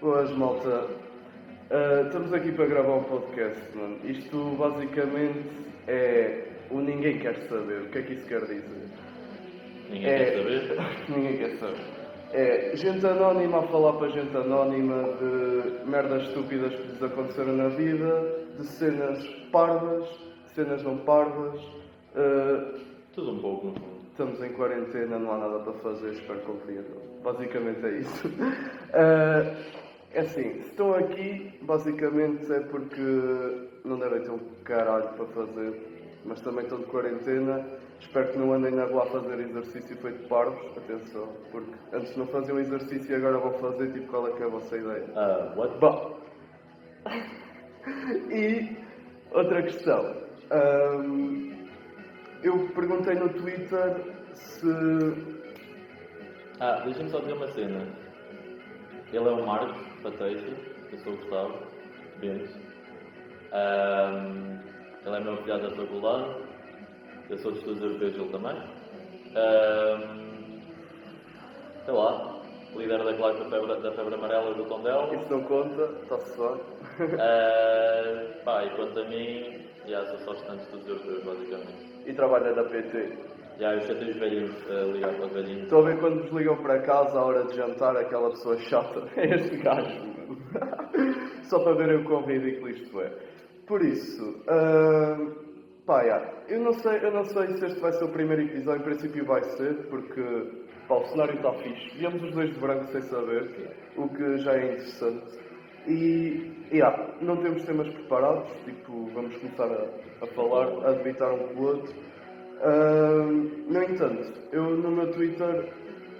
Boas, malta. Ah, estamos aqui para gravar um podcast, mano. Isto basicamente é o ninguém quer saber. O que é que isso quer dizer? Ninguém É- quer saber. ninguém quer saber. É gente anónima a falar para gente anónima de merdas estúpidas que lhes aconteceram na vida, de cenas parvas, cenas não parvas. Ah, Tudo um pouco, no fundo. Estamos em quarentena, não há nada para fazer, espero compreendam. Basicamente é isso. Ah, é assim, se estão aqui, basicamente é porque não devem ter um caralho para fazer, mas também estão de quarentena. Espero que não andem na rua a fazer exercício feito parvos, atenção, porque antes não faziam exercício e agora vão fazer, tipo, qual é que é a vossa ideia? Ah, what? Bom. E outra questão. Ahm, eu perguntei no Twitter se. Ah, deixa-me só dizer uma cena. Ele é o Marcos Pateixo, eu sou o Gustavo Bentes. Ahm, ele é meu afiliado da faculdade, eu sou de estudos europeus ele também. Ahm, sei lá, líder da classe da febre, da febre amarela do Tondela. Isso não conta, está-se bem. Ah, pá, e quanto a mim, já sou só estudante de estudos europeus, basicamente. E trabalha na PT. Já, eu chatei os velhinhos a ligar para os velhinhos. Estou a ver quando vos ligam para casa à hora de jantar, aquela pessoa chata. É este gajo. mano. Só para verem o quão ridículo isto é. Por isso, ahm, pá, já, eu, não sei, eu não sei se este vai ser o primeiro episódio, em princípio vai ser, porque pá, o cenário está fixe. Viemos os dois de branco sem saber, o que já é interessante. E, já, não temos temas preparados, tipo, vamos começar a, a falar, a debitar um com o outro. No entanto, eu no meu Twitter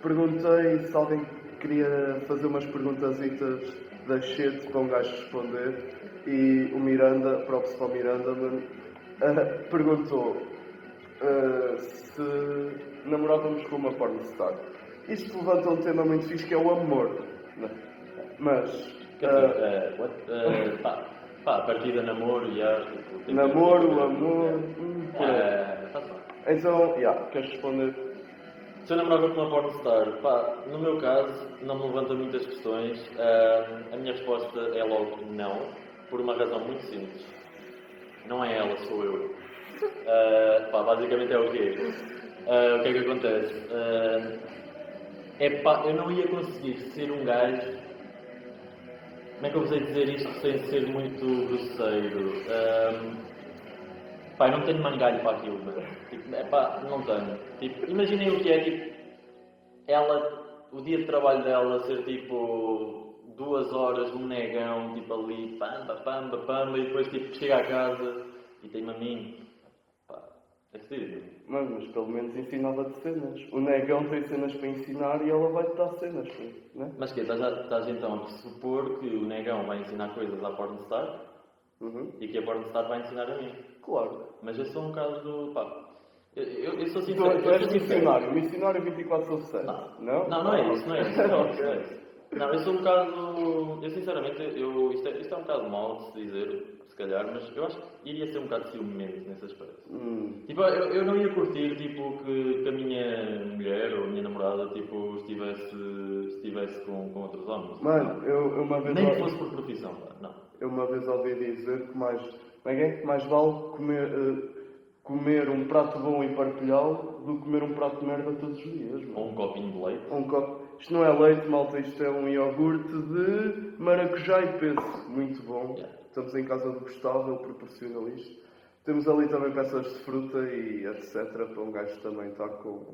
perguntei se alguém queria fazer umas perguntasitas da shit para um gajo responder e o Miranda, próprio para o Miranda, mano, ah, perguntou ah, se namorávamos com uma pornstar. Isto levanta um tema muito fixe que é o amor. né? Mas what? Eh, pá, pá, a partida namoro, já. tipo, namoro, amor, hum, Então, já, queres responder? Se eu namorava com uma pornstar, pá, no meu caso, não me levanta muitas questões. Ah, a minha resposta é logo não, por uma razão muito simples. Não é ela, sou eu. Ah, pá, basicamente é o quê? Ah, o que é que acontece? Ah, é pá, eu não ia conseguir ser um gajo. Como é que eu vos dizer isto sem ser muito grosseiro? Eu não tenho mangalho para aquilo, mano. Tipo, é pá, não tenho. Tipo, imaginem o que é, tipo, ela, o dia de trabalho dela ser tipo duas horas, um negão, tipo ali, pamba, pamba, pamba, e depois tipo chega a casa e tem-me a mim. Pá, é fedido. Mano, mas pelo menos ensinava-te cenas. O negão tem cenas para ensinar e ela vai-te dar cenas, né? Mas que estás, estás então a pressupor que o negão vai ensinar coisas à pornstar Uhum. e que a pornstar vai ensinar a mim. Claro. Mas eu sou um caso do. pá. Eu, eu, eu sou Tu, sincero. tu és missionário. Missionário 24 sobre 7. Não. Não? Não, não é isso, não é isso. Não, é isso, não, é isso. Não, eu sou um bocado. Eu sinceramente, eu, isto, é, isto é um bocado mau de se dizer, se calhar, mas eu acho que iria ser um bocado ciumento nesse aspecto. Hum. Tipo, eu, eu não ia curtir tipo, que, que a minha mulher ou a minha namorada tipo, estivesse, estivesse com, com outros homens. Mano, eu, eu uma vez Nem que fosse por profissão, pá, não. eu uma vez ouvi dizer que mais, como é que é? Mais vale comer, eh, comer um prato bom e partilhá-lo do que comer um prato de merda todos os dias. mano. Ou um copinho de leite. Um copo. Isto não é leite, malta, isto é um iogurte de maracujá e peso. Muito bom. Yeah. Estamos em casa do Gustavo, ele proporciona isto. Temos ali também peças de fruta e etc. Para um gajo também estar com.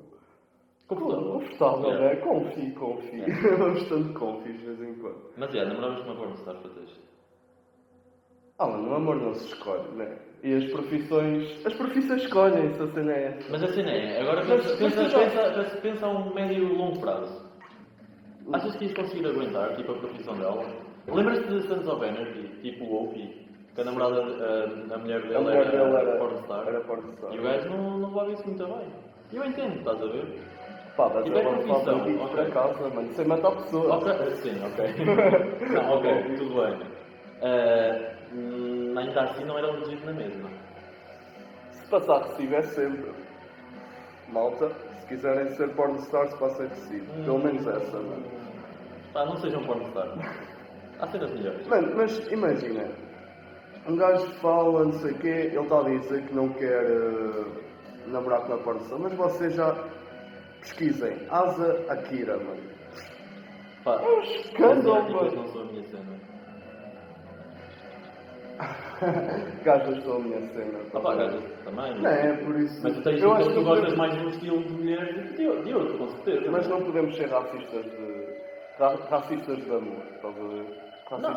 Confortável. Confortável, Yeah. né? Confie, confie. Yeah. Vamos estando confie de vez em quando. Mas é, namoravas com uma pornstar para texto. Ah, mano, o amor não se escolhe, né? E as profissões. As profissões escolhem-se, a cena é essa. Mas a cena é, agora Mas- pensa, mas pensa, pensa, pensa, pensa a um médio e longo prazo. Achas que ias conseguir aguentar, tipo, a profissão dela? Lembras-te de Sons of Energy, tipo o Opie? Que a namorada, a, a mulher A dele mulher era, dele era pornstar. Era pornstar. E o gajo não, não levava isso muito bem. Eu entendo, estás a ver? Pá, E para bem levar profissão, bandidos ok. para casa, mano, sem matar pessoas. Ok, sim, ok. não, ok, tudo bem. Ah, hum, ainda assim não era legítimo na mesma. Se passar recibo é sempre. Malta, se quiserem ser pornstars, passem recibo. Pelo menos essa, mano. Pá, não sejam pornstar. Há cenas melhores. Mano, mas imagina, um gajo fala, não sei o quê, ele está a dizer que não quer eh, namorar com a porta mas vocês já pesquisem. Asa Akira, mano. Pá, É um escândalo, asiáticas mano. não são a minha cena. Gajas são a minha cena. Ah pá, gajas também. Não é, por isso. Mas tu, tens, eu acho tu que gostas podemos- mais de um estilo de mulher do que de, de outro, com certeza. Mas não podemos ser racistas de. ra- racistas de amor, estás a ver? Amor.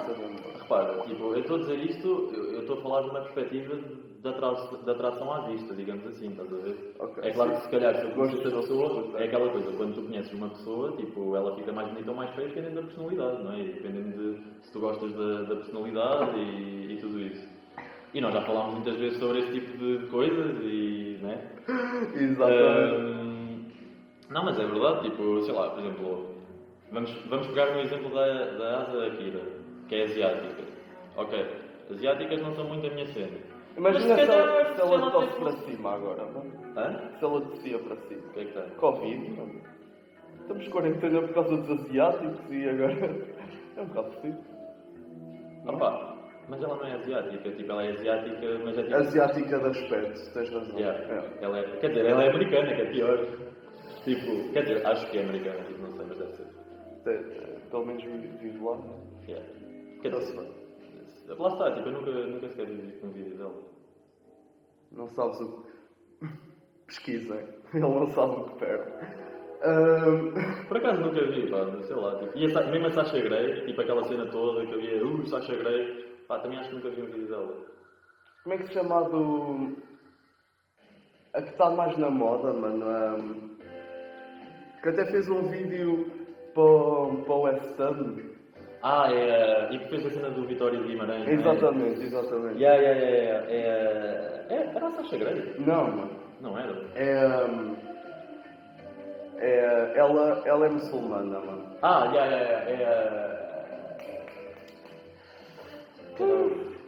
Repara, tipo, eu estou a dizer isto, eu estou a falar de uma perspectiva de, atra de atração à vista, digamos assim, estás a ver? Ok, é claro que se calhar se eu conheces a pessoa, pessoas, é aquela coisa, quando tu conheces uma pessoa, tipo, ela fica mais bonita ou mais feia dependendo da personalidade, não é? E dependendo de se tu gostas da, da personalidade e, e tudo isso. E nós já falámos muitas vezes sobre esse tipo de coisas e, né? Exatamente. Ahm, não, mas é verdade, tipo, sei lá, por exemplo, vamos, vamos pegar no exemplo da, da Asa Akira, que é asiática. Ok, asiáticas não são muito a minha cena. Imagina Mas se calhar, ela, se ela tosse para cima agora, mano. Hã? Se ela descia para cima. O que é que tem? Covid, mano. Estamos de quarentena por causa dos asiáticos e agora. É um bocado fodido. Opa, mas ela não é asiática, tipo, ela é asiática, mas é tipo. Asiática de aspecto, tens razão. Yeah, É. ela é, quer dizer, ela é americana, que é pior. Tipo, quer dizer, acho que é americana, tipo, não sei, mas deve ser. Te- Pelo menos vive lá. Yeah. Quer dizer, lá está, tipo, eu nunca, nunca sequer vi um vídeo dela. Não sabes o que. Pesquisem. Ele não sabe o que perde. Ahm, Por acaso nunca vi, pá, sei lá, tipo, e a, mesmo a Sasha Grey, tipo aquela cena toda que havia, uh, Sasha Grey, pá, também acho que nunca vi um vídeo dela. Como é que se chama a do. A que está mais na moda, mano? ahm, que até fez um vídeo para, o- para o West Ham. Ah, é, e que fez a cena do Vitório de Guimarães, é? Exatamente, exatamente. Yeah, yeah, yeah, yeah, é, é, era a Sasha Grey, Não, mano. não era? É, é, ela, ela é muçulmana, mano. Ah, yeah, yeah, yeah, é a...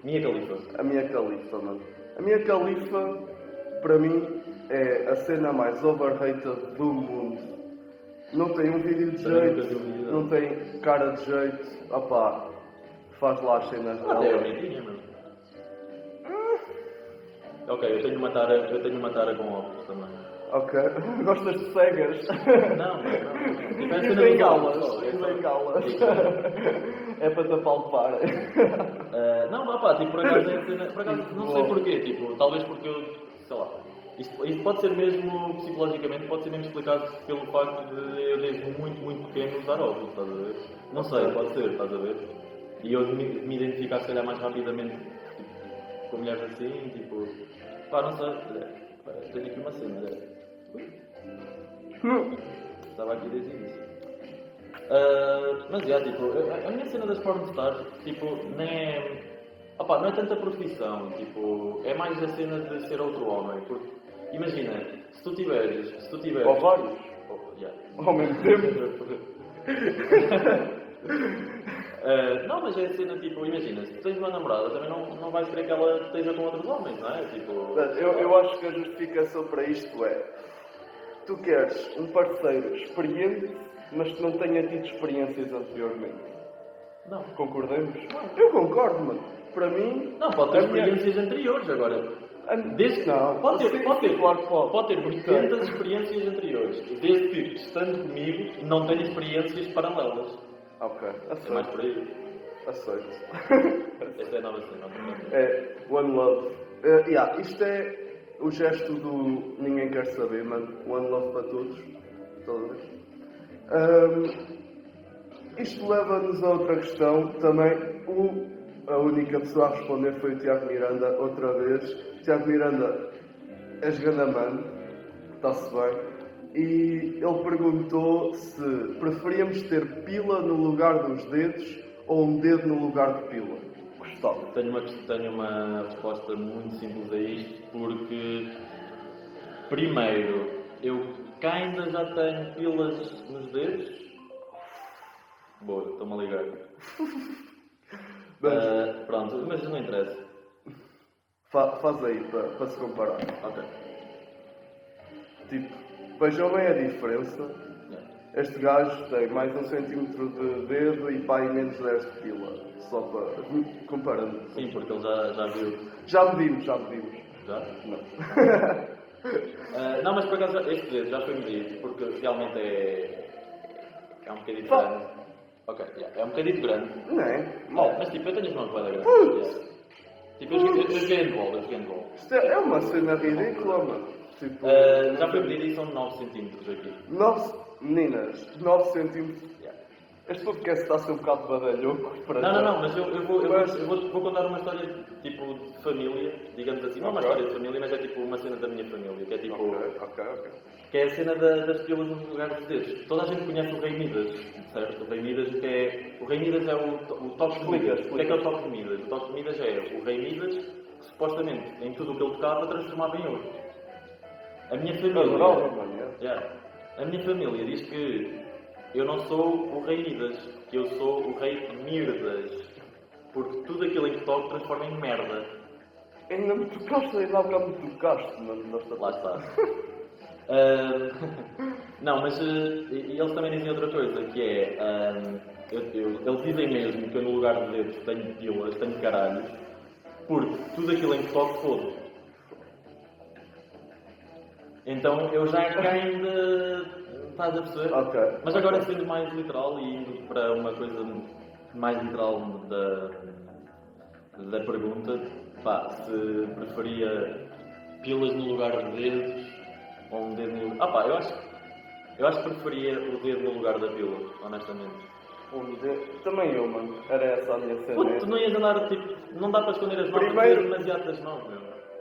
Minha Califa. A minha califa, mano. A minha califa, para mim, é a cena mais overrated do mundo. Não tem um vídeo de jeito, um não tem cara de jeito. Opá, faz lá as cenas Até é dela. mano. Ok, eu tenho uma tara, eu tenho uma tara com óculos também. Ok. Gostas de cegas? Não, não, não. É E bengalas, é e bengalas. É para te apalpar. Ah, não, pá, tipo, por acaso, é por acaso não sei porquê, tipo, talvez porque eu, sei lá, isto, isto pode ser mesmo, psicologicamente, pode ser mesmo explicado pelo facto de eu desde muito, muito pequeno usar óculos, estás a ver? Não sei, pode ser, estás a ver? E eu me, me identificar, se calhar, mais rapidamente tipo, com mulheres assim, tipo, pá, não sei, tenho aqui uma cena, é. Estava aqui a dizer isso. Ah, mas já, tipo, a, a minha cena das pornstars, tipo, nem é. Opa, não é tanta profissão, tipo, é mais a cena de ser outro homem. Porque, imagina, se tu tiveres. Se tu tiveres. Ou vários. Oh, yeah. Ao mesmo tempo. Ah, não, mas é a cena, tipo, imagina, se tu tens uma namorada, também não, não vais querer que ela esteja com outros homens, não é? Tipo. Eu, eu acho que a justificação para isto é tu queres um parceiro experiente, mas que não tenha tido experiências anteriormente. Não. Concordamos? Eu concordo, mano. Para mim. Não, pode ter minha- experiências anteriores agora. Desde não, pode ter, pode ter, que pode. pode ter. 800 experiências anteriores, desde que, estando comigo, não tenha experiências paralelas. Ok, É mais aceito. por aí. Aceito. Esta é a nova cena. É, One Love. Eh, yeah, isto é o gesto do ninguém quer saber, mano. One Love para todos. Todas. Ahm, isto leva-nos a outra questão também. O, a única pessoa a responder foi o Tiago Miranda, outra vez. Tiago Miranda, és gandamano, está-se bem. E ele perguntou se preferíamos ter pila no lugar dos dedos ou um dedo no lugar de pila. Gostava. Tenho uma, tenho uma resposta muito simples a isto, porque, primeiro, eu cá ainda já tenho pilas nos dedos. Boa, estou-me a ligar. Mas Ah, pronto, mas não interessa. Fa- faz aí para, para se comparar. Ok. Tipo, vejam bem a diferença. Este gajo tem mais um centímetro de dedo e e menos 10 de fila. Só para. comparando. Sim, porque ele já, já viu. Já medimos, já medimos. Já? Não. Ah, não, mas por acaso este dedo já foi medido, porque realmente é. É um bocadinho grande. Ok, yeah, é um bocadinho grande. Não é? Mal. mas tipo, eu tenho as mãos bem grandes. Yeah. Tipo, eu joguei, eu joguei handball, eu joguei handball. Isto é, é uma cena ridícula, mano. Tipo. Ah, já foi medido e são 9 centímetros aqui. 9. Meninas, 9 centímetros. Este podcast está a ser um bocado badalhoco para Não, não, não, mas eu, eu, vou, eu, Mas- vou, eu vou, vou contar uma história tipo de família, digamos assim, não uma Ok. história de família, mas é tipo uma cena da minha família, que é tipo. Ok, ok, ok. que é a cena da- das pilas nos lugares dos dedos. Toda a gente conhece o Rei Midas, certo? O Rei Midas, que é, o Rei Midas é o, o toque de Midas. O que é que é o toque de Midas? O toque de Midas é o Rei Midas, que supostamente em tudo o que ele tocava transformava em ouro. A minha família. Mano. é. Yeah. A minha família diz que eu não sou o Rei Midas, eu sou o Rei Mirdas. Porque tudo aquilo em que toco transforma em merda. Ainda me tocaste, ainda há bocado me tocaste, mano. nesta Lá está. Ah, não, mas e eles também dizem outra coisa, que é. ah, eu- eu- eles dizem mesmo que eu no lugar de dedos tenho pilas, tenho caralhos, porque tudo aquilo em que toco foda. Então eu já caio de. Estás a perceber? Ok. Mas agora sendo mais literal e indo para uma coisa mais literal da, da pergunta, pá, se preferia pilas no lugar de dedos ou um dedo no lugar. Ah pá, eu acho, eu acho que preferia o dedo no lugar da pila, honestamente. Um de- Também eu, mano. Era essa a minha cena. Puto, tu não ias andar tipo. Não dá para esconder as mãos Primeiro- demasiado das mãos, meu.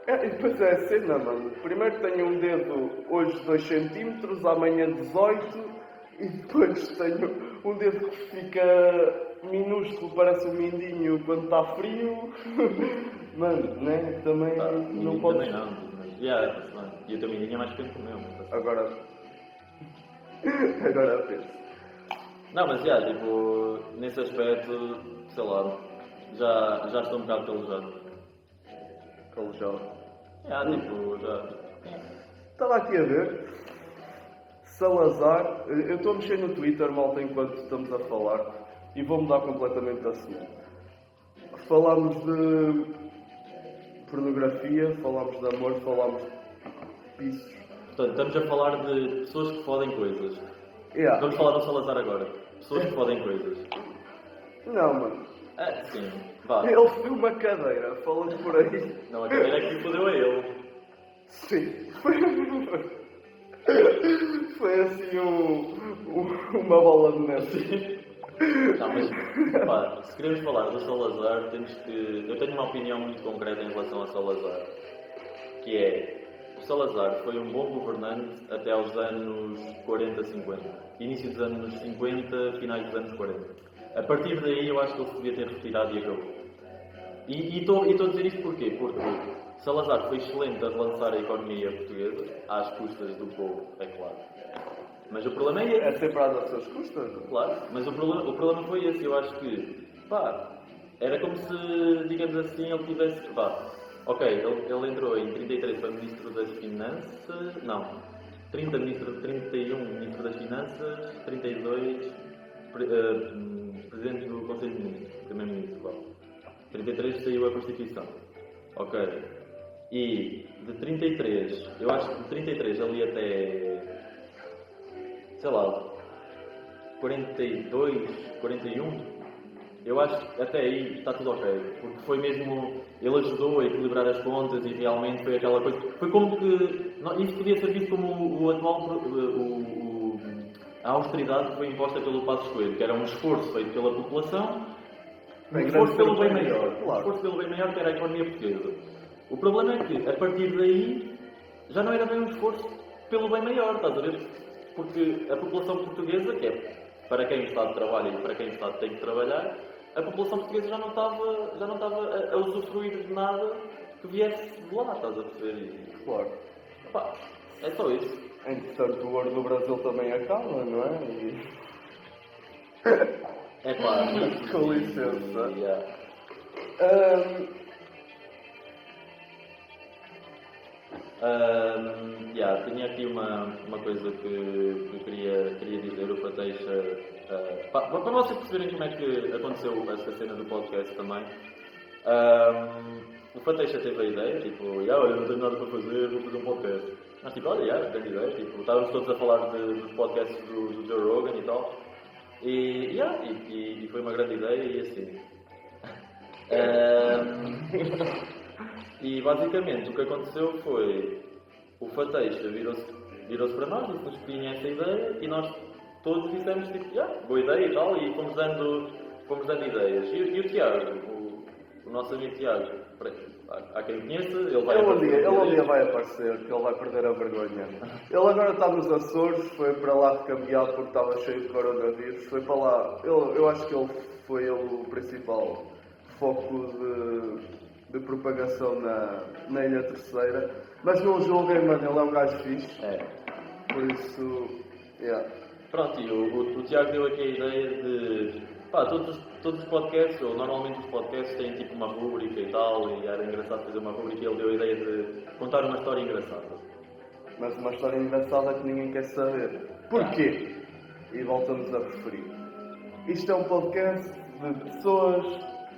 É, e depois é a cena, mano. Primeiro tenho um dedo hoje 2 cm, amanhã 18 e depois tenho um dedo que fica minúsculo, parece um mindinho quando está frio. Mano, né? Também Pá, não pode. Também não, mas. Yeah, e o teu mindinho é mais pequeno que o meu, mas. Agora. Agora penso. Não, mas já, tipo, nesse aspecto, sei lá, já, já estou um bocado calejado. Calejado. Já, tipo, já. Estava aqui a ver. Salazar. Eu estou a mexer no Twitter, malta, enquanto estamos a falar. E vou mudar completamente de assunto. Falámos de pornografia, falámos de amor, falámos de pisos. Portanto, estamos a falar de pessoas que fodem coisas. Yeah. Vamos falar do Salazar agora. Pessoas que fodem coisas. Não, mano. Ah, sim, vá. Ele foi uma cadeira, falando por aí. Não, a cadeira é que lhe fodeu a ele. Sim. Foi, foi assim um, um- uma bola de neve. Não, mas, pá, se queremos falar do Salazar, temos que. Eu tenho uma opinião muito concreta em relação a Salazar. Que é. O Salazar foi um bom governante até aos anos 40, 50. Início dos anos 50, finais dos anos 40. A partir daí eu acho que ele se devia ter retirado e acabou. E estou a dizer isto porquê? Porque Salazar foi excelente a relançar a economia portuguesa, às custas do povo, é claro. Mas o problema é esse. É sempre às suas custas. Claro, mas o problema, o problema foi esse. Eu acho que, pá, era como se, digamos assim, ele tivesse. Pá, ok, ele, ele entrou em 33 para Ministro das Finanças. Não, 30 ministro, 31 Ministro das Finanças, 32 pre, hum, Presidente do Conselho de Ministros, Primeiro-Ministro, claro. 33 saiu a Constituição. Ok. E de 33, eu acho que de 33 ali até. sei lá, 42, 41, eu acho que até aí está tudo ok. Porque foi mesmo. Ele ajudou a equilibrar as contas e realmente foi aquela coisa. Foi como que. não, Isso podia ser visto como o, atual. O, o- a austeridade que foi imposta pelo Passos Coelho, que era um esforço feito pela população, um esforço pelo bem maior. Um esforço pelo bem maior que era a economia portuguesa. O problema é que, a partir daí, já não era bem um esforço pelo bem maior, estás a ver? Porque a população portuguesa, que é para quem o Estado trabalha e para quem o Estado tem que trabalhar, a população portuguesa já não estava, já não estava a, a usufruir de nada que viesse de lá, estás a perceber? Claro. é só isso. Entretanto, o ouro do Brasil também acaba, não é? E... É pá, Com licença. Yeah. Ahm, Ahm, yeah, tinha aqui uma, uma coisa que, que eu queria, queria dizer, o Fateixa. ah, pá, para vocês perceberem como é que aconteceu esta cena do podcast também. ahm, o Fateixa teve a ideia, tipo, yeah, olha, não tenho nada para fazer, vou fazer um podcast. Mas tipo, olha, yeah, grande ideia, tipo, estávamos todos a falar de, dos podcasts do, do Joe Rogan e tal. E, yeah, e, e- foi uma grande ideia e assim. Ahm, e basicamente o que aconteceu foi o Fateixa virou-se virou para nós, disse-nos que tinha essa ideia e nós todos dissemos tipo, yeah, boa ideia e tal, e fomos dando, fomos dando ideias. E, o- e o Tiago, o, o nosso amigo Tiago, para- há, quem conheça, ele vai Ele um dia, ele um dia vai aparecer, que ele vai perder a vergonha. Ele agora está nos Açores, foi para lá recambiado porque estava cheio de coronavírus, foi para lá. Ele, eu acho que ele foi ele o principal foco de, de propagação na, na Ilha Terceira. Mas não o julguem, mano, ele é um gajo fixe, É. por isso. Yeah. Pronto, e o, o, o Tiago deu aqui a ideia de. Pá, todos, os- todos os podcasts, ou normalmente os podcasts têm tipo uma rúbrica e tal, e era engraçado fazer uma rúbrica e ele deu a ideia de contar uma história engraçada. Mas uma história engraçada que ninguém quer saber. Porquê? E voltamos a preferir. Isto é um podcast de pessoas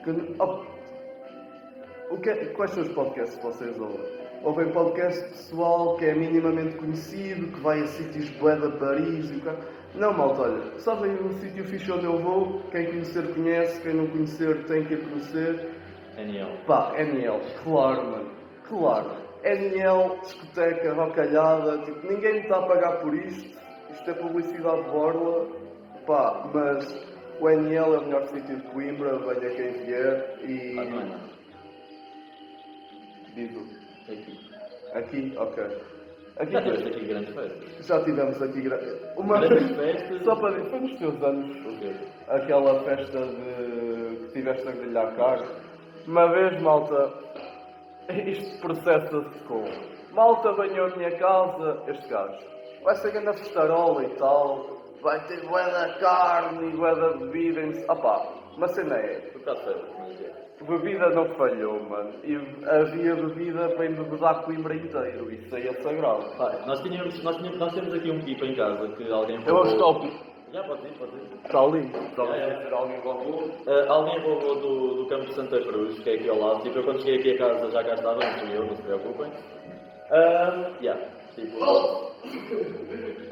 que. Oh, o que é- quais são os podcasts que vocês ouvem? Ouvem podcast pessoal que é minimamente conhecido, que vai a sítios bué de Paris e o cara. Não, malta, olha, sabem o sítio fixe onde eu vou? Quem conhecer conhece, quem não conhecer tem que ir conhecer. NL. Pá, NL, claro, mano. Claro. NL, discoteca, rocalhada, tipo, ninguém me está a pagar por isto. Isto é publicidade de borla. Pá, mas o NL é o melhor sítio de Coimbra, venha quem vier e. Ah, não é nada. Digo. Aqui. Aqui, ok. Aqui Já tiveste aqui grandes festas. já tivemos aqui gra... uma Grandes festas. Só para dizer, foi nos teus anos O quê? aquela festa de que tiveste a grelhar carne. Uma vez, malta, isto processa-se com malta venham à minha casa, este gajo. Vai ser grande festarola e tal, vai ter bué da carne e bué da bebida. Ah pá, uma cena é, Por acaso foi, mas é. Bebida não falhou, mano. E havia bebida para embebedar Coimbra inteiro, isso aí é sagrado. Pá, nós, tínhamos, nós, tínhamos, nós temos aqui um pipa em casa que alguém Eu roubou. acho top. Já, pode ir, pode ir. Está ali. Está É, é. ali. Alguém roubou. Ah, alguém roubou do, do campo de Santa Cruz, que é aqui ao lado. Tipo, eu quando cheguei aqui a casa já cá estava, não fui eu, não se preocupem. Ah, yeah, tipo,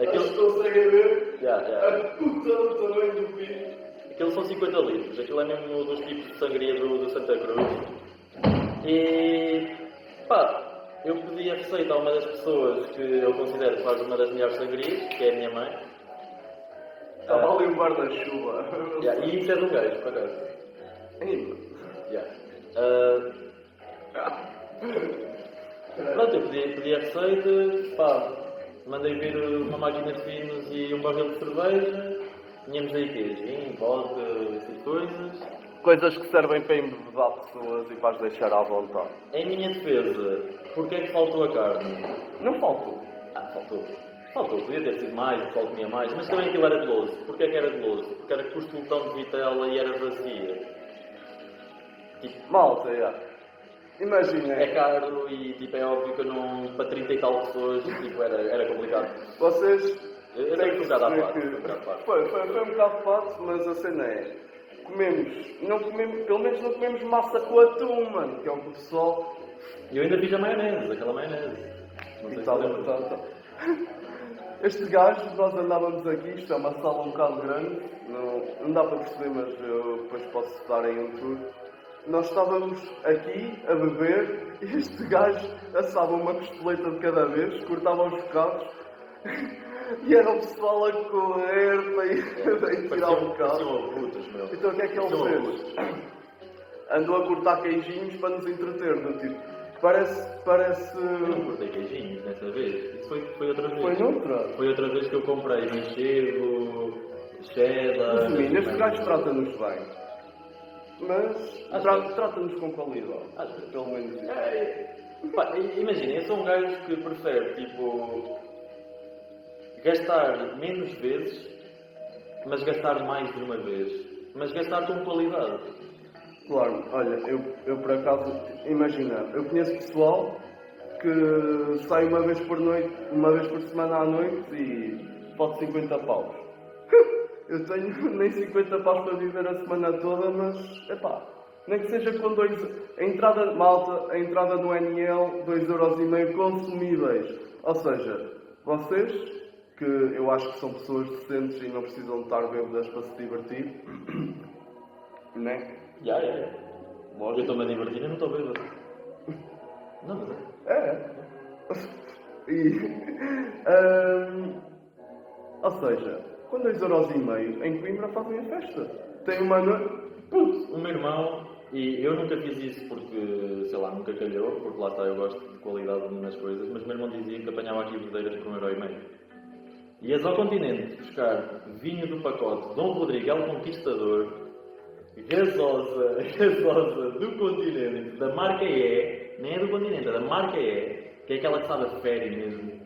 aquilo, conseguem ver yeah, yeah. puta do tamanho do bicho. Aquilo são 50 litros, aquilo é mesmo dos tipos de sangria do, do Santa Cruz. E pá, eu pedi a receita a uma das pessoas que eu considero que faz uma das melhores sangrias, que é a minha mãe. Estava ali um guarda-chuva. Yeah, e isso é de um gajo, por acaso. Yeah. Ah, pronto, eu pedi, pedi a receita, pá, mandei vir uma máquina de finos e um barril de cerveja, tínhamos aí quê? Gin, vodka, essas coisas. Coisas que servem para embebedar pessoas e para as deixar à vontade. Em minha defesa, porquê é que faltou a carne? Não faltou. Ah, faltou. Faltou, podia ter sido mais, o pessoal comia mais, mas também aquilo era goloso. Porquê é que era goloso? Porque era custo de vitela e era vazia. Tipo, Malta, é. Imaginem, é caro e tipo, é óbvio que eu não, para 30 e tal pessoas tipo, era, era complicado. vocês Eu, tenho que à perceber parte. Foi, foi, foi um bocado fácil, mas a cena é. Comemos, não comemos, pelo menos não comemos massa com atum, mano, que é o que o pessoal E eu ainda fiz a maionese, aquela maionese. Não sei E tal, tal, tal. Este gajo, nós andávamos aqui, isto é uma sala um bocado grande, não, não dá para perceber, mas eu depois posso dar aí um tour. Nós estávamos aqui a beber e este gajo assava uma costeleta de cada vez, cortava os bocados e era o pessoal a correr para ir, para ir tirar o Pareciam bocado. pareciam putas, meu. Então o que é que ele fez? Andou a cortar queijinhos para nos entreter, do tipo, parece, parece... Eu não cortei queijinhos dessa vez. Isso foi, foi outra vez. Foi noutra? Foi outra vez que eu comprei manchego, cheddar. Resumindo, este gajo trata-nos bem. Mas tra- trata-nos com qualidade. Pelo menos isso. É, i- Imagina, eu sou um gajo que prefere, tipo, gastar menos vezes, mas gastar mais de uma vez. Mas gastar com qualidade. Claro, olha, eu, eu por acaso, imagina, eu conheço pessoal que sai uma vez por noite, uma vez por semana à noite e pode 50 paus. Eu tenho nem 50 paus para viver a semana toda, mas epá, nem que seja com dois. A entrada malta, a entrada no NL, 2,5€ consumíveis. Ou seja, vocês, que eu acho que são pessoas decentes e não precisam de estar bêbadas para se divertir, né? Já, já, já. Eu estou-me a divertir e não estou bêbado. Não, mas é. É. E, hum, ou seja, com 2,5€ em Coimbra fazem a festa. Tem uma noite. Putz, o meu irmão, e eu nunca fiz isso porque, sei lá, nunca calhou, porque lá está, eu gosto de qualidade nas coisas, mas o meu irmão dizia que apanhava aqui um euro e meio. Ias ao continente buscar vinho do pacote Dom Rodrigo El Conquistador, gasosa, gasosa do continente, da marca E, nem é do continente, é da marca E, que é aquela que sabe a féria mesmo.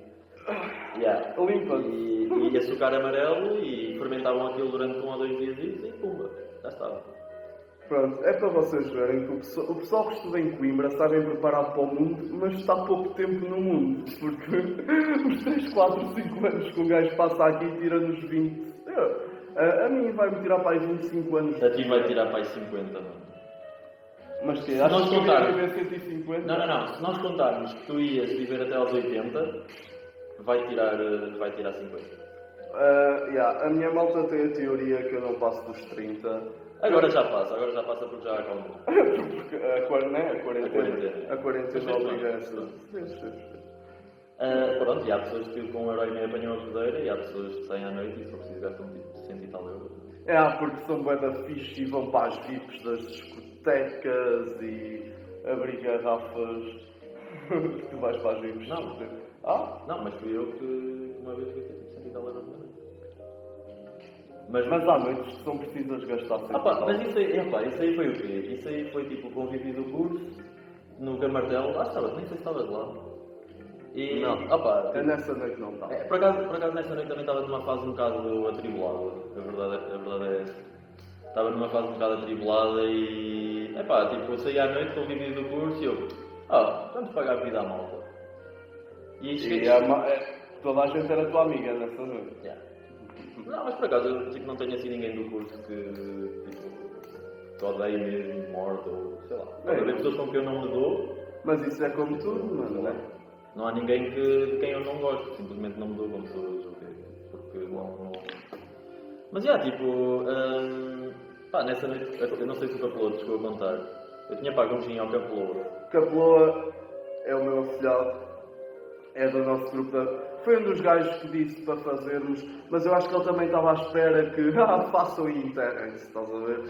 Yeah. E, e açúcar amarelo e fermentavam aquilo durante um ou dois dias e pumba, já estava. Pronto, é para vocês verem que o pessoal, o pessoal que estuda em Coimbra sabem preparar para o mundo, mas está pouco tempo no mundo. Porque os 3, 4, 5 anos que um gajo passa aqui tira-nos 20. Eu, a, a mim vai-me tirar para aí 25 anos. A ti vai tirar para aí 50, não? Mas que Se Achas nós que contarmos- viver 150? Não, não, não. Se nós contarmos que tu ias viver até aos 80, vai tirar, vai tirar 50. Ah, yeah, a minha malta tem a teoria que eu não passo dos 30. Agora já passa, agora já passa porque já acalmou. Porque a, quar- né? a quarentena. A quarentena obriga fez, fez. Ah, pronto, e há pessoas que com um euro e meio apanham a bebedeira e há pessoas que saem à noite e se for preciso gastam tipo 100 e tal euros. É, porque são bué da fixe e vão para as VIPs das discotecas e abrir garrafas. tu vais para as VIPs. Não. Ah, Não, mas fui eu que uma vez gastei tipo 100 e tal euros. Mas, mas há noites que são precisas gastar sempre. Ah, pá, mas isso aí, epá, isso aí foi o quê? Isso aí foi tipo o convívio do curso, no Camartel, ah, estavas, nem sei se estavas lá. E, Não. ah, pá, É tipo, nessa noite não está. é, por, acaso, por acaso nessa noite também estava numa fase um bocado atribulada, a verdade, é- a verdade é essa. Estava numa fase um bocado atribulada e, epá, tipo, eu saí à noite, convívio do curso e eu, ah, vamos pagar a vida à malta. E aí cheguei... E a ma- é, toda a gente era tua amiga nessa noite. Yeah. Não, mas por acaso eu tipo, não tenho assim ninguém do curso que tipo, que odeie mesmo, morto ou sei lá. É. Há pessoas com quem eu não me dou, Mas isso é como tudo, mano, né? não há ninguém que, de quem eu não gosto, simplesmente não me dou com pessoas? Porque não. não... Mas já, tipo, hum, pá, nessa noite, eu não sei se o Capeloto chegou a contar, eu tinha pago um gin ao Capeloto. Capeloa é o meu afilhado, é do nosso grupo da... Foi um dos gajos que disse para fazermos, mas eu acho que ele também estava à espera que, ah, façam e enterrem-se, estás a ver?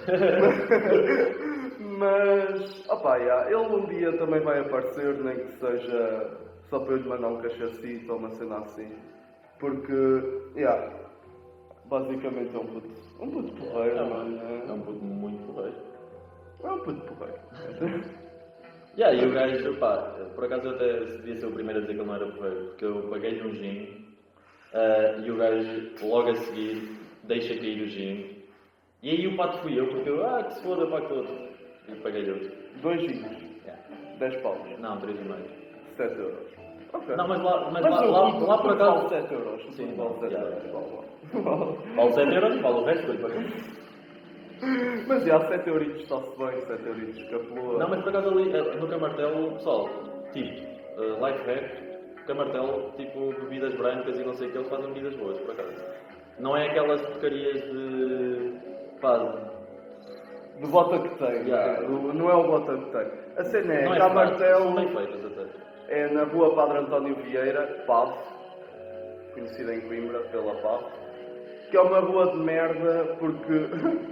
mas, opá, yeah, ele um dia também vai aparecer, nem que seja só para eu lhe mandar um cachacito ou uma cena assim. Porque, yeah, basicamente é um puto, um puto porreiro, É mano. um, é um puto muito porreiro. É um puto porreiro. Yeah, e o gajo, pá, por acaso eu até devia ser o primeiro a dizer que ele não era porreiro, porque eu paguei-lhe um gin ah, e o gajo logo a seguir deixa cair o gin. E aí o pato fui eu, porque eu, ah, que se foda, pago todo. E paguei-lhe outro. Dois giros, Yeah. 10 paus. Não, 3,5. 7 euros. Ok. Não, mas lá, mas Mas lá, lá, lá por acaso. Vale 7 euros. Sim, vale 7 já, euros. Vale, 7 euros e vale o resto, Mas já, 7 euritos está-se bem, 7 euritos capelua. Não, mas por acaso ali eh, no Camartelo, pessoal, tipo, uh, life hack, Camartelo, tipo, bebidas brancas e não sei o que, eles fazem bebidas boas, por acaso. Não é aquelas porcarias de. pá, De bota que tem. Do- Não é o bota que tem. A cena é, não é são bem feitas até. é na rua Padre António Vieira, PAV, conhecida em Coimbra pela PAV, que é uma rua de merda porque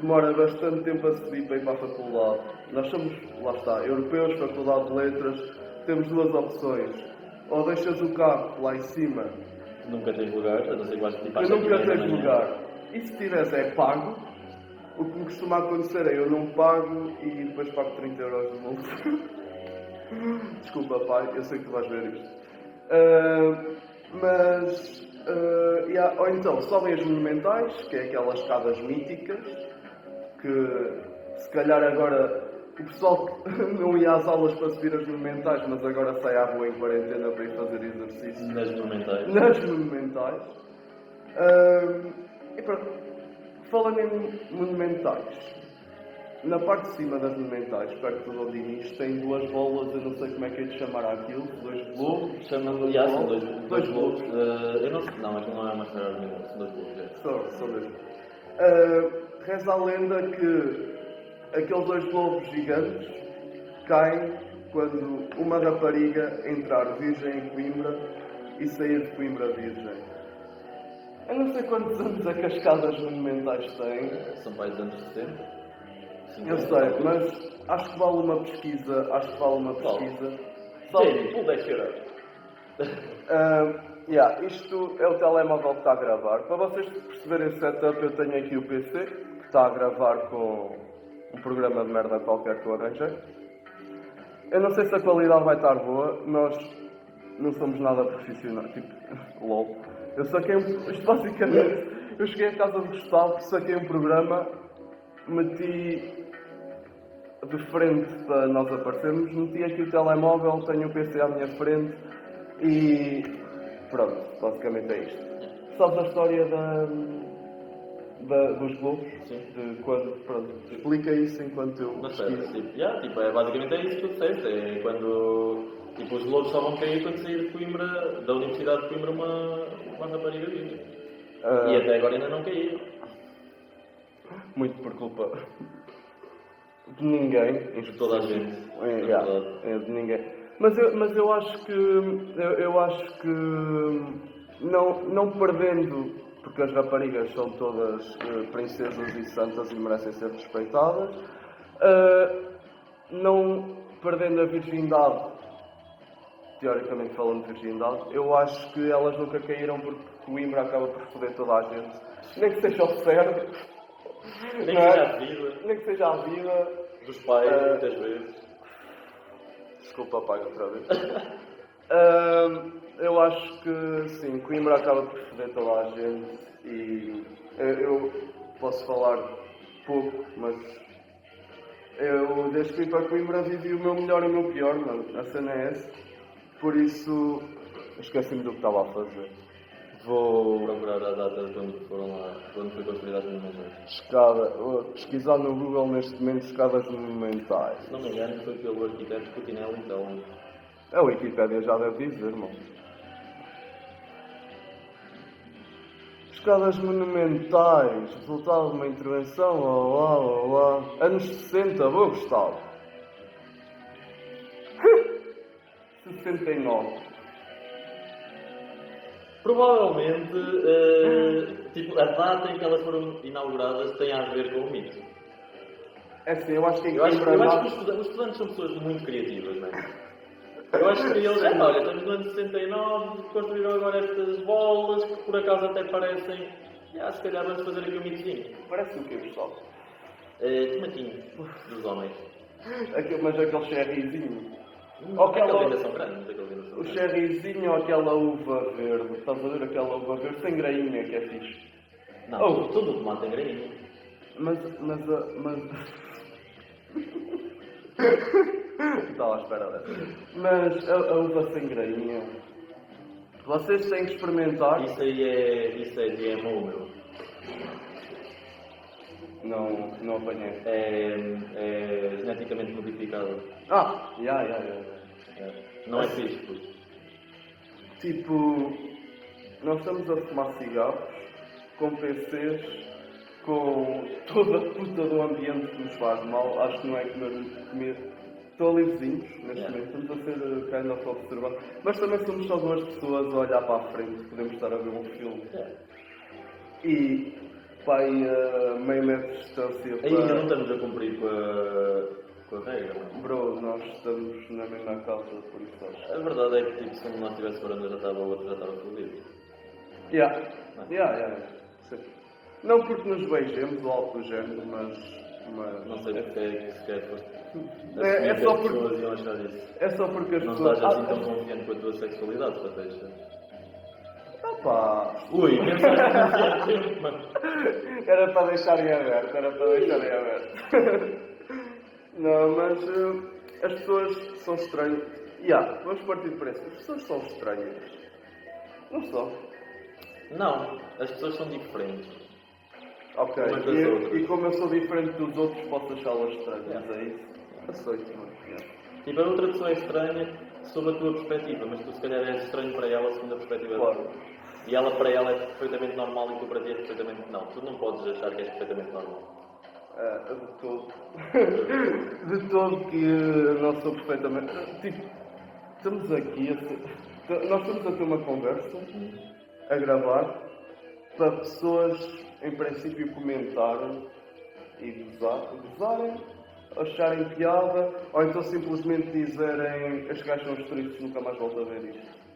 demora bastante tempo a subir para ir para a faculdade. Nós somos, lá está, europeus, faculdade de letras, temos duas opções. Ou deixas o carro lá em cima Nunca tens lugar, a não ser que vais tipo Eu nunca tens lugar. E se tiveres é pago, o que me costuma acontecer é eu não pago e depois pago 30 euros de multa. Desculpa pai, eu sei que tu vais ver isto. Ah, mas, ah, yeah, ou então sobem as monumentais, que é aquelas escadas míticas, que se calhar agora o pessoal não ia às aulas para subir as monumentais, mas agora sai à rua em quarentena para ir fazer exercício Nas monumentais. nas monumentais. Ahm, e pronto, falando em monumentais, na parte de cima das monumentais, perto do Dinis, tem duas bolas, eu não sei como é que é de chamar aquilo, dois globos. Chama-me. Já, são dois, Dois dois globos. globos. Eh, eu não sei. Não, mas não é uma história nenhuma. São dois globos. é. Só, só dois. Ah, reza a lenda que aqueles dois globos gigantes caem quando uma rapariga entrar virgem em Coimbra e sair de Coimbra virgem. Eu não sei quantos anos é que as casas monumentais têm, São pais dos anos 60. eu sei, mas acho que vale uma pesquisa, acho que vale uma pesquisa. Jamie, pô, 10 euros. Ah, yeah, isto é o telemóvel que está a gravar. Para vocês perceberem o setup, eu tenho aqui o PC, está a gravar com um programa de merda qualquer que eu arranjei. Eu não sei se a qualidade vai estar boa, nós não somos nada profissionais, tipo, lol. Eu saquei um, isto basicamente, eu cheguei à casa de Gustavo, saquei um programa, meti de frente para nós aparecermos, meti aqui o telemóvel, tenho o PC à minha frente e pronto, basicamente é isto. Sabes a história da, da- dos globos? Sim. De quando, pronto, explica isso enquanto eu pesquiso. tipo, yeah, tipo, é, basicamente é isso que tu disseste. É quando tipo, os globos só vão cair quando sair de Coimbra, da Universidade de Coimbra, uma, uma rapariga viva. Ah, E até agora ainda não caíram. Muito por culpa de ninguém, De toda a gente. É, yeah, é de ninguém. Mas eu, mas eu acho que eu, eu acho que não, não perdendo, porque as raparigas são todas eh, princesas e santas e merecem ser respeitadas, eh, não perdendo a virgindade, teoricamente falando de virgindade, eu acho que elas nunca caíram porque Coimbra acaba por foder toda a gente. Nem que seja o cérebro, Nem não que é? seja a vida nem que seja a vida, dos pais, Ah. muitas vezes. Desculpa, pai, outra vez. Eu acho que sim, Coimbra acaba por foder toda a gente e eu, eu posso falar pouco, mas eu desde que vim para Coimbra vivi o meu melhor e o meu pior, mano. A cena é essa. Por isso esqueci-me do que estava a fazer. Vou Procurar a data de quando foram lá, quando foi construída as monumentais. escada, pesquisar no Google neste momento escadas monumentais. Se não me engano, foi pelo arquiteto Coutinelli, então. A Wikipédia já deve dizer, irmão. Escadas monumentais, resultado de uma intervenção, olá, olá. Anos 60, vou Gustavo. 69. Provavelmente, eh, tipo, a data em que elas foram inauguradas tem a ver com o mito. É assim, eu acho que Eu acho, Coimbra eu acho que os estudantes, os estudantes são pessoas muito criativas, não é? Eu acho que eles, é, olha, estamos no ano 69, construíram agora estas bolas que por acaso até parecem. Ah, se calhar vamos fazer aqui um mitozinho. Parece o quê, Gustavo? Eh, tomatinho dos homens. Aquele, mas aquele cherryzinho. Hum, aqueles ainda são O cherryzinho ou aquela uva verde. Estás a ver aquela uva verde sem grainha que é fixe. Não, Oh. tudo, tudo tomate tem grainha. Mas, mas, a- mas... Estava à espera dessa. Mas a, a uva sem grainha... Vocês têm que experimentar... Isso aí é, isso é GMO, meu. Não, não apanhei. É, é geneticamente modificado. Ah, já, já, já. É. Não é fixe, puto. Tipo, nós estamos a fumar cigarros com PCs, com toda a puta do ambiente que nos faz mal. Acho que não é comer, comer. Estou livrezinhos neste Yeah. momento, estamos a ser kind of observados. Mas também somos só duas pessoas a olhar para a frente, podemos estar a ver um filme. É. E pai a meio metro de distância Ainda não para. estamos a cumprir com a, com a regra, não Bro, nós estamos na mesma casa, por isso acho. A verdade é que tipo, se um de nós tivesse varanda já estava, o outro já estava fodido. Yeah. Não. Yeah, yeah. Sim. Não porque nos beijemos ou algo do género, mas. mas Não sei porque é que sequer foste. É- é só as porque- isso. É só porque as Não pessoas. estás assim Ah, tão confiante com a tua sexualidade, para deixar. pá. Ui, pensaste mano. Era para deixarem aberto, era para deixarem aberto. Não, mas eh, as pessoas são estranhas. Ya, vamos partir de preço. As pessoas são estranhas. Não são. Não, as pessoas são diferentes. Ok. E, e como eu sou diferente dos outros, posso achá-las estranhas, é isso? Aceito, mas. ya. Tipo, a outra pessoa é estranha sob a tua perspectiva, mas tu se calhar és estranho para ela segundo a perspectiva Claro. dela. E ela para ela é perfeitamente normal e tu para ti é perfeitamente não. Tu não podes achar que és perfeitamente normal. Ah, de todo. de todo que não sou perfeitamente. Tipo, estamos aqui a ser... Nós estamos a ter uma conversa, a gravar, para pessoas, em princípio, comentarem e gozar, gozarem, acharem piada, ou então simplesmente dizerem as gajos são os tristes, nunca mais volto a ver isto.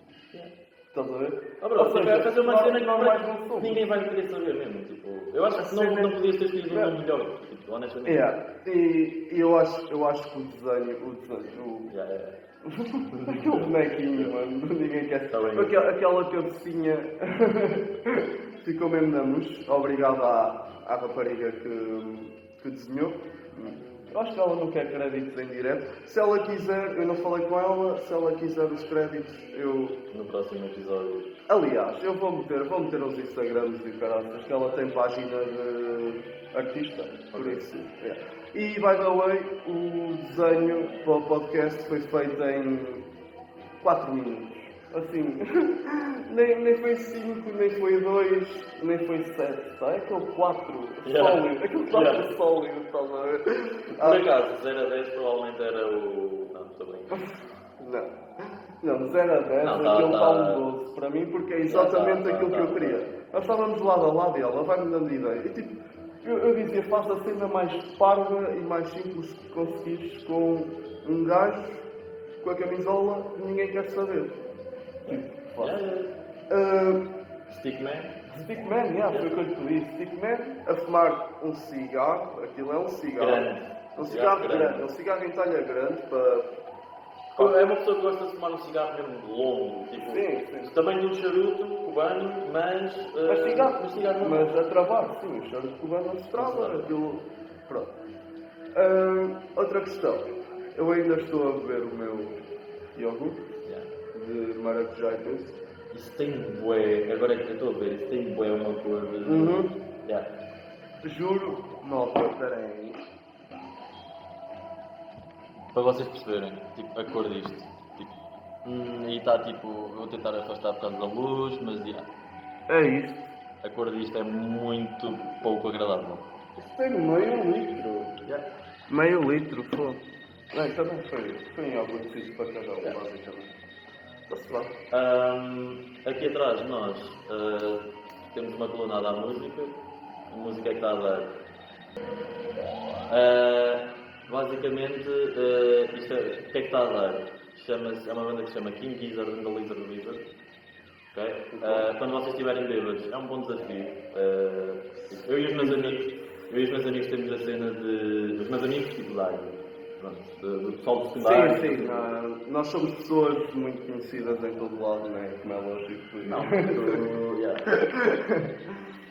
Estás a ver? Ah, bro, Ou seja, é fazer uma nós- cena que não ninguém vai querer saber mesmo. Tipo, eu acho que não, não podias ter escolhido um É. melhor. Tipo, honestamente. Yeah. E, eu, acho, eu acho que o desenho, o desenho, o, Yeah, yeah. Aquele bonequinho, mano, ninguém quer Tá bem. Aquela, aquela cabecinha ficou mesmo na mousse. Obrigado à, à rapariga que, que desenhou. Eu acho que ela não quer créditos em direto. Se ela quiser, eu não falei com ela, se ela quiser os créditos, eu. No próximo episódio. Aliás, eu vou meter, vou meter os Instagrams e caraças, que ela tem página de artista, por Ok. isso. yeah. E, by the way, o desenho para o podcast foi feito em 4 minutos. Assim, nem, nem foi 5, nem foi 2, nem foi 7, tá? É aquele 4 Yeah. sólido, aquele 4 Yeah. sólido, estás a ver? Por Ah, acaso, 0 a 10 provavelmente era o. Não, estou bem. Não. Não, 0 a 10, Não, tá- aquilo tá- está um 12 para mim, porque é exatamente tá, tá, aquilo tá, que eu tá. queria. Nós estávamos lado a lado e ela vai-me dando ideia. E tipo, eu, eu dizia, faz a cena mais parva e mais simples que conseguires com um gajo com a camisola ninguém quer saber. Ah, Stickman? Stickman, yeah, foi o que eu lhe pedi. Stickman a fumar um cigarro, aquilo é um cigarro. Grande. Um cigarro grande, grande. um cigarro em talha grande para. É uma pessoa que gosta de fumar um cigarro mesmo longo, tipo, Sim, sim. tamanho de um charuto cubano, mas. eh, Mas cigarro, mas cigarro não. mas a travar, sim, o de cubano não se trava, Não aquilo. Pronto. Ah, outra questão. Eu ainda estou a beber o meu iogurte. De maracujá e doce. Isso tem bué, agora que eu estou a ver, isso tem bué uma cor de. Uhum. Yeah. Juro, malta, peraí. Para vocês perceberem, tipo, a cor disto. Tipo, hum, aí está tipo, vou tentar afastar por causa da luz, mas yeah, É isto. a cor disto é muito pouco agradável. Isto tem meio litro. Yeah. Meio litro, pô. Não, também foi, foi em iogurte fiz para cada um, basicamente. Ahm, aqui atrás nós ah, temos uma coluna a dar música. A música é que está a dar. Ah, basicamente, ah, isto é, o que é que está a dar? Chama-se, é uma banda que se chama King Gizzard and the Lizard Wizard. Ok? Ah, quando vocês estiverem bêbados, é um bom desafio. Eu e os meus amigos, eu e os meus amigos temos a cena de. Os meus amigos, tipo, área. Pronto, do, pessoal do secundário. Sim, sim, não, nós somos pessoas muito conhecidas em todo lado, né? como é lógico. Não, tu, yeah.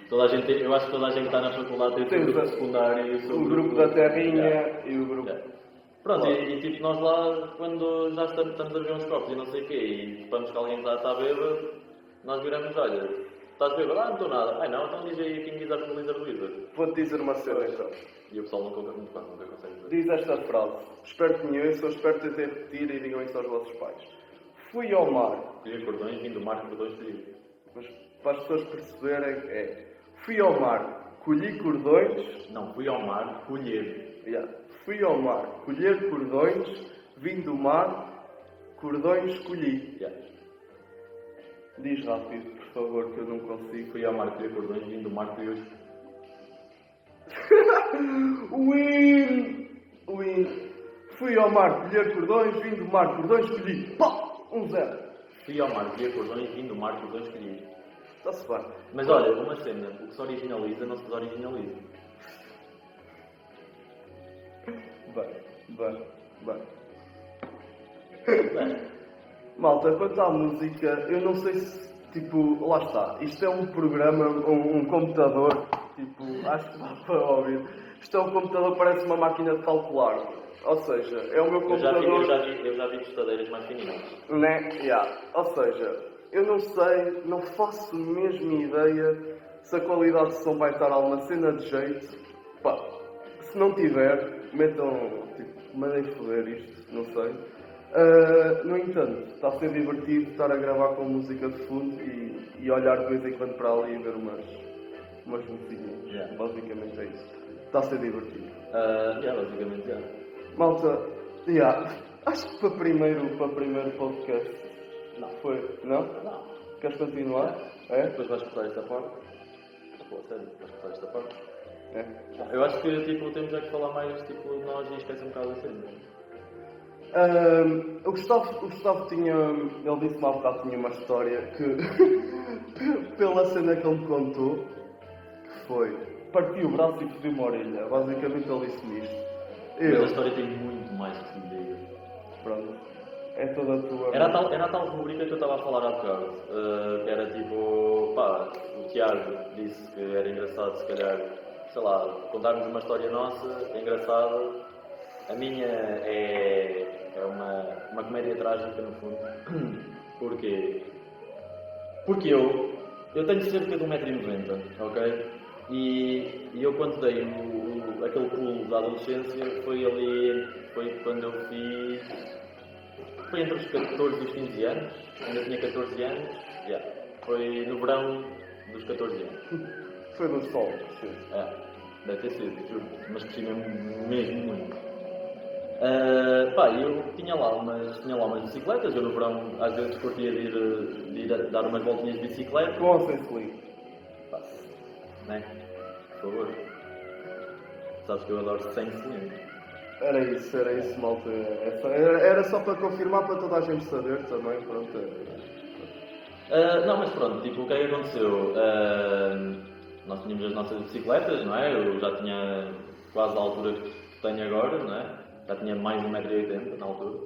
toda a gente, eu acho que toda a gente que está na faculdade tem o seu grupo secundário o seu O grupo da Terrinha Yeah. e o grupo. Yeah. Pronto, e, e, tipo, nós lá, quando já estamos, estamos a ver uns copos e não sei o quê, e vamos que alguém está, está bêbado, nós viramos, olha, estás bêbado? Ah, não estou nada. Ai não, então diz aí quem quiser no Lizard Wizard. Vou-te dizer uma cena então. E o pessoal nunca, nunca, nunca consegue dizer. Diz esta frase. Espero que me ouçam, espero tentem repetir e digam isso aos vossos pais. Fui ao mar, Colher cordões, vindo do mar, cordões colhidos. mas para as pessoas perceberem é. Fui ao mar, colhi cordões. Não, fui ao mar colher. Yeah. Fui ao mar, colher cordões, vim do mar, cordões colhi. Yeah. Diz rápido, por favor, que eu não consigo. Fui ao mar colher cordões, vindo do mar colher os Win! Win! Fui ao mar colher cordões, vim do mar cordões, colhi. Pá! Um zero. Fui ao mar colher cordões, vindo do mar cordões colhidos. Está-se bem. Mas olha, uma cena, o que se originaliza não se desoriginaliza. Bem, bem, bem. Bem, Malta, quanto à música, eu não sei se, tipo, lá está. Isto é um programa, um, um computador, tipo, acho que dá para ouvir. Isto é um computador, parece uma máquina de calcular. Ou seja, é o meu Eu já, vi, computador. eu, já vi, eu já vi tostadeiras mais fininhas. Né? Yeah. Ou seja, eu não sei, não faço mesmo ideia se a qualidade de som vai estar alguma cena de jeito. Pá, se não tiver, metam, tipo, mandem foder isto, não sei. Ah, no entanto, está a ser divertido estar a gravar com música de fundo e, e olhar de vez em quando para ali e ver umas, umas musiquinhas. Yeah. Basicamente é isso. Está a ser divertido. Uh, yeah, basicamente, yeah. Malta, yeah, acho que para primeiro, para primeiro podcast. Não. Foi? Não? Não. Queres continuar? É? Depois vais cortar esta parte. Pô, sério, vais cortar esta parte. É. Eu acho que tipo, temos é que falar mais tipo, de nós e esquece um bocado da cena. O, Gustavo, o Gustavo tinha. Ele disse-me há bocado tinha uma história que. pela cena que ele me contou, que foi. Partiu o braço e fodiu uma orelha. Basicamente ele disse-me isto. Mas a Eu. história tem muito mais que se me diga. Pronto. É toda a tua. Era a tal, era a tal rubrica que eu estava a falar há bocado, uh, que era tipo, pá, o Tiago disse que era engraçado se calhar, sei lá, contarmos uma história nossa, engraçada. A minha é, é uma, uma comédia trágica no fundo. Porquê? Porque eu, eu tenho cerca de 1,90m, ok? E, e eu quando dei o, o- aquele pulo da adolescência foi ali, foi quando eu fiz foi entre os 14 e os 15 anos, ainda tinha 14 anos, yeah. foi no verão dos 14 anos. Foi do sol. Sim. É, deve ter sido, juro, mas cresci mesmo, mesmo muito. Ah, pá, eu tinha lá, umas, tinha lá umas bicicletas, eu no verão às vezes curtia de ir, de ir dar umas voltinhas de bicicleta. Com ou sem sleep? Pá, né? Por favor. Sabes que eu adoro sem cilindro. Era isso, era isso, malta. Essa- Era, era só para confirmar para toda a gente saber também, pronto. Ah, não, mas pronto, tipo, o que é que aconteceu? Ah, nós tínhamos as nossas bicicletas, não é? Eu já tinha quase a altura que tenho agora, não é? Já tinha mais de 1,80m na altura.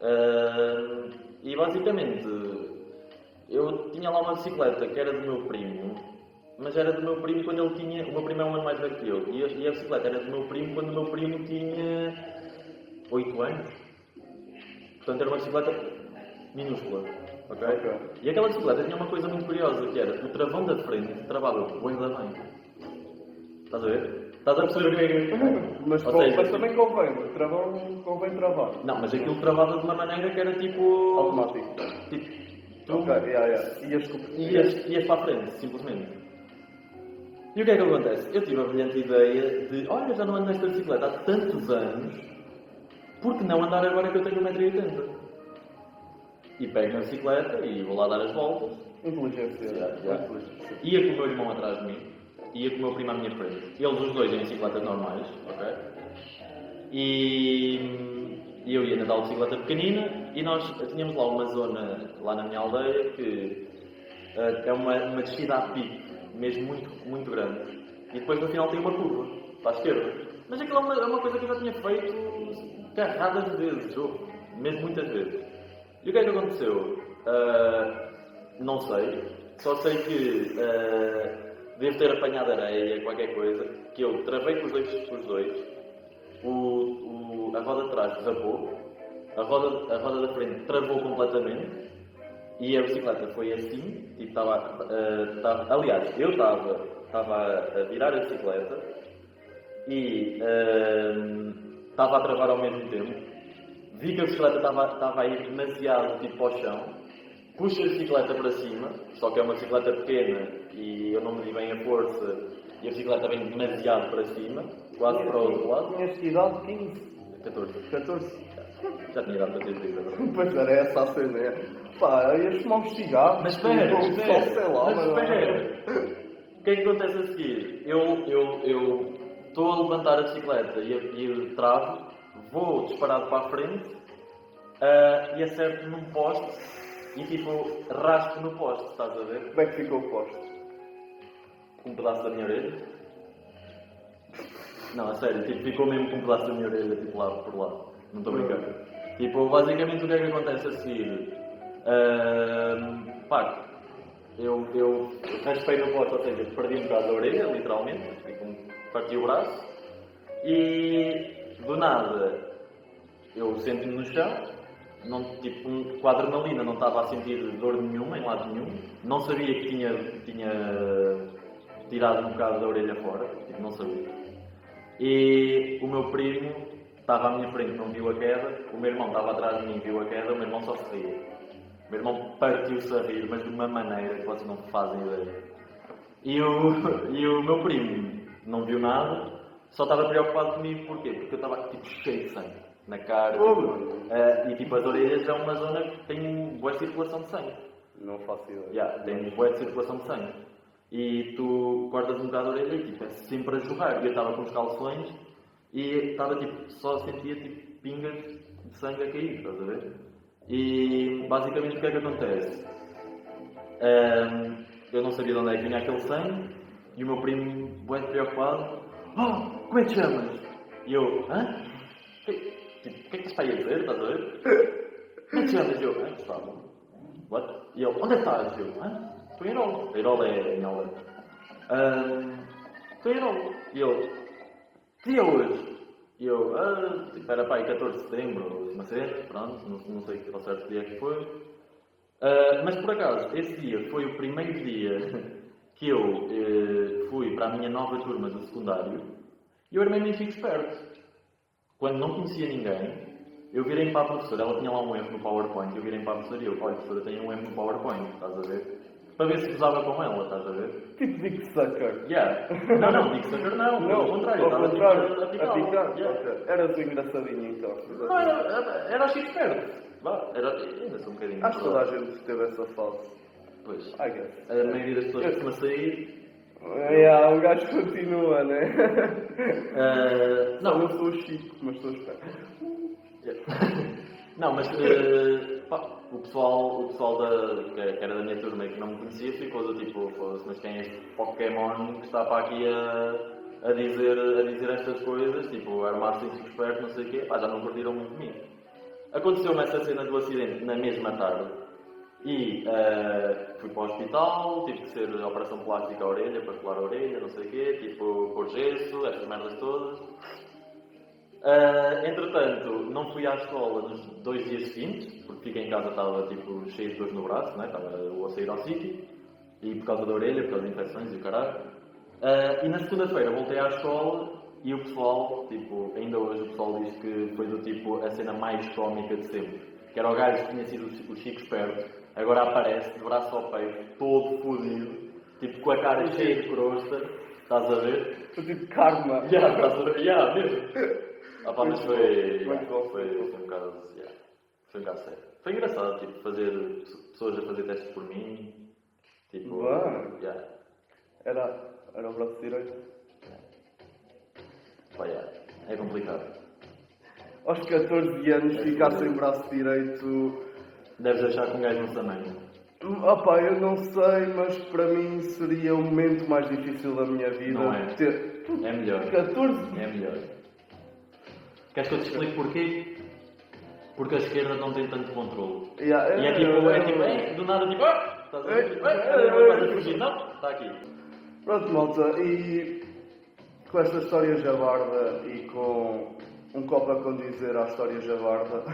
Ah, e basicamente, eu tinha lá uma bicicleta que era do meu primo, mas era do meu primo quando ele tinha. O meu primo é um ano mais velho que eu, e a, e a bicicleta era do meu primo quando o meu primo tinha 8 anos. Portanto, era uma bicicleta minúscula. ok? Ok. E aquela bicicleta tinha uma coisa muito curiosa, que era o travão da frente travava bem da bem. Estás a ver? Estás a perceber o que é que... Mas, Ou com- seja, mas também convém, travão convém travar. Não, mas aquilo travava de uma maneira que era tipo... Automático. Tipo, tu Ok, yeah, yeah. Ias ias, ias para a frente, simplesmente. E o que é que acontece? Eu tive a brilhante ideia de, olha, já não ando nesta bicicleta há tantos anos, por que não andar agora que eu tenho 1,80m? E pego na bicicleta e vou lá dar as voltas. Inteligência. Já, já. Inteligência. Ia com o meu irmão atrás de mim, ia com o meu primo à minha frente. Eles os dois em bicicletas normais, ok? E, eu ia na tal bicicleta pequenina e nós tínhamos lá uma zona, lá na minha aldeia, que eh, é uma, uma descida a pico, mesmo muito, muito grande. E depois no final tem uma curva, para a esquerda. Mas aquilo é uma, é uma coisa que eu já tinha feito carradas de vezes, ou mesmo muitas vezes. E o que é que aconteceu? Ah, não sei. Só sei que ah, devo ter apanhado areia, qualquer coisa, que eu travei com os dois, com os dois. O, o- a roda de trás desabou, a roda, a roda da frente travou completamente e a bicicleta foi assim, tipo, estava, estava- aliás, eu estava, estava a virar a bicicleta e estava a travar ao mesmo tempo. Vi que a bicicleta estava, estava a ir demasiado tipo ao chão. Puxo a bicicleta para cima, só que é uma bicicleta pequena e eu não medi bem a força e a bicicleta vem demasiado para cima, quase para o outro lado. Tinhas que idade 15, 14. 14. Já tinha dado para ter agora. Pois era essa a cena. é. Pá, ias fumar um cigarro. Mas espera, espera, Só sei lá, mas mas- espera. O que é que acontece a seguir? Eu eu eu estou a levantar a bicicleta e, e travo, vou disparado para a frente ah, e acerto num poste e tipo raspo no poste, estás a ver? Como é que ficou o posto? Com um pedaço da minha orelha. Não, a sério, tipo, ficou mesmo com um pedaço da minha orelha, tipo lá por lá. Não estou a brincar. Tipo, basicamente o que é que acontece a seguir? Ahm, pá, eu, eu raspei no poste, ou seja, perdi um bocado da orelha, literalmente, tipo, parti o braço. E do nada, eu sento-me no chão, não, tipo, um- com a adrenalina, não estava a sentir dor nenhuma, em lado nenhum. Não sabia que tinha, tinha tirado um bocado da orelha fora, tipo, não sabia. E o meu primo estava à minha frente, não viu a queda, o meu irmão estava atrás de mim, viu a queda, o meu irmão só se ria. O meu irmão partiu-se a rir, mas de uma maneira que vocês não fazem ideia. E o, e o meu primo não viu nada, só estava preocupado comigo, porquê? Porque eu estava tipo cheio de sangue na cara. Eh, e tipo, as orelhas é uma zona que tem boa circulação de sangue. Não faço ideia. Yeah, tem boa circulação de sangue. E tu cortas um bocado a orelha e tipo, é sempre a jorrar. Eu estava com os calções e estava tipo, só sentia tipo pingas de sangue a cair, estás a ver? E basicamente o que é que acontece? Ahm, eu não sabia de onde é que vinha aquele sangue e o meu primo, bem preocupado, oh, como é que chamas? E eu, hã? Que- o que é que estás aí a dizer? Estás a ver? Como é que te chamas? E eu, hã? Gustavo. What? Ele, onde é que estás? E eu, hã? Estou em Erol. Erol é em Algarve. Ahm, Estou em Erol. E ele, que dia é hoje? E eu, ah, tipo, era pai 14 de setembro, não sei, pronto, não, não sei ao certo dia que foi. Ah, mas por acaso, esse dia foi o primeiro dia que eu eh, fui para a minha nova turma do secundário e eu era mesmo fico esperto. Quando não conhecia ninguém, eu virei para a professora, ela tinha lá um erro no PowerPoint, eu virei para a professora e eu, olha, professora, tenho um erro no PowerPoint, estás a ver? Para ver se gozava com ela, estás a ver? Tipo Dick Sucker. Yeah. Não, não, Big Sucker não, não, ao contrário, ao estava contrário, tipo, a a picar. Yeah. ok. Eras engraçadinho então. Não, era, era, era chique esperto. Vá, era, ainda sou um bocadinho. Acho que toda a gente teve essa fase. Pois. I guess. A maioria das pessoas costuma sair. Yeah, o gajo continua, né? ah, Não, eu sou o Chico, mas estou esperto. não, mas eh, pá, o pessoal, o pessoal da, que era da minha turma e que não me conhecia ficou do tipo, mas quem é este Pokémon que está para aqui a, a, dizer, a dizer estas coisas, tipo, armar-se em esperto, não sei o quê, pá, já não curtiram muito de mim. Aconteceu-me essa cena do acidente na mesma tarde e eh, fui para o hospital, tive que ser operação plástica à orelha, para colar a orelha, não sei o quê, tipo, pôr gesso, estas merdas todas. Ah, entretanto, não fui à escola nos dois dias seguintes, porque fiquei em casa, estava tipo, cheio de dores no braço, né? estava a sair ao sítio, e por causa da orelha, por causa de infecções e o caralho. Ah, e na segunda-feira voltei à escola e o pessoal, tipo, ainda hoje o pessoal diz que foi do tipo a cena mais cómica de sempre. Que era o gajo que tinha sido o Chico Esperto, agora aparece de braço ao peito, todo fodido, tipo com a cara cheia de crosta, estás a ver? Sou tipo karma. Yeah, estás a ver? Yeah, mesmo. Ah, pá, mas foi, bom, yeah, bom. foi, foi um bocado, yeah, foi um bocado sério. Foi engraçado, tipo, fazer pessoas a fazer testes por mim, tipo, Bem. yeah, Era, era o braço direito. pá, yeah, é complicado. Aos 14 anos, ficar sem braço direito. Deves achar que um gajo não se amanha. Opá, eu não sei, mas para mim seria o momento mais difícil da minha vida. Não é. Ter É melhor, 14 é melhor. Queres que eu te explique porquê? Porque a esquerda não tem tanto controle. Yeah, E é tipo, é tipo, é, do nada tipo, ah, estás a a fugir, não, está aqui. Pronto, malta, e com esta história javarda e com um copo a condizer à história javarda,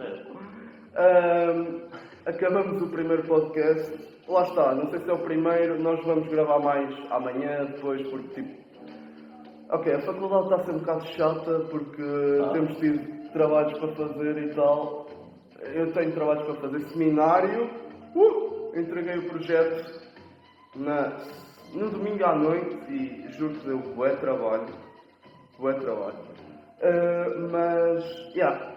É. ahm, acabamos o primeiro podcast. Lá está, não sei se é o primeiro, nós vamos gravar mais amanhã, depois, porque tipo. Ok, a faculdade está a ser um bocado chata porque Ah. temos tido trabalhos para fazer e tal. Eu tenho trabalhos para fazer. Seminário, uh, entreguei o projeto na, no domingo à noite e juro-te deu bué trabalho. Bué trabalho. Ah, mas, yeah,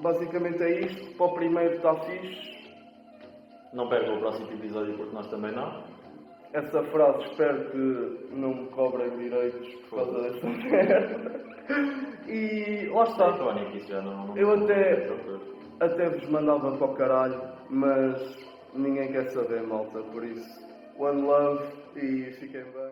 basicamente é isto. Para o primeiro está fixe. Não perca o próximo episódio porque nós também não. Essa frase espero que não me cobrem direitos por causa desta merda. E lá está. Já não. não Eu até- Até vos mandava para o caralho, mas ninguém quer saber, malta. Por isso, one love e fiquem bem.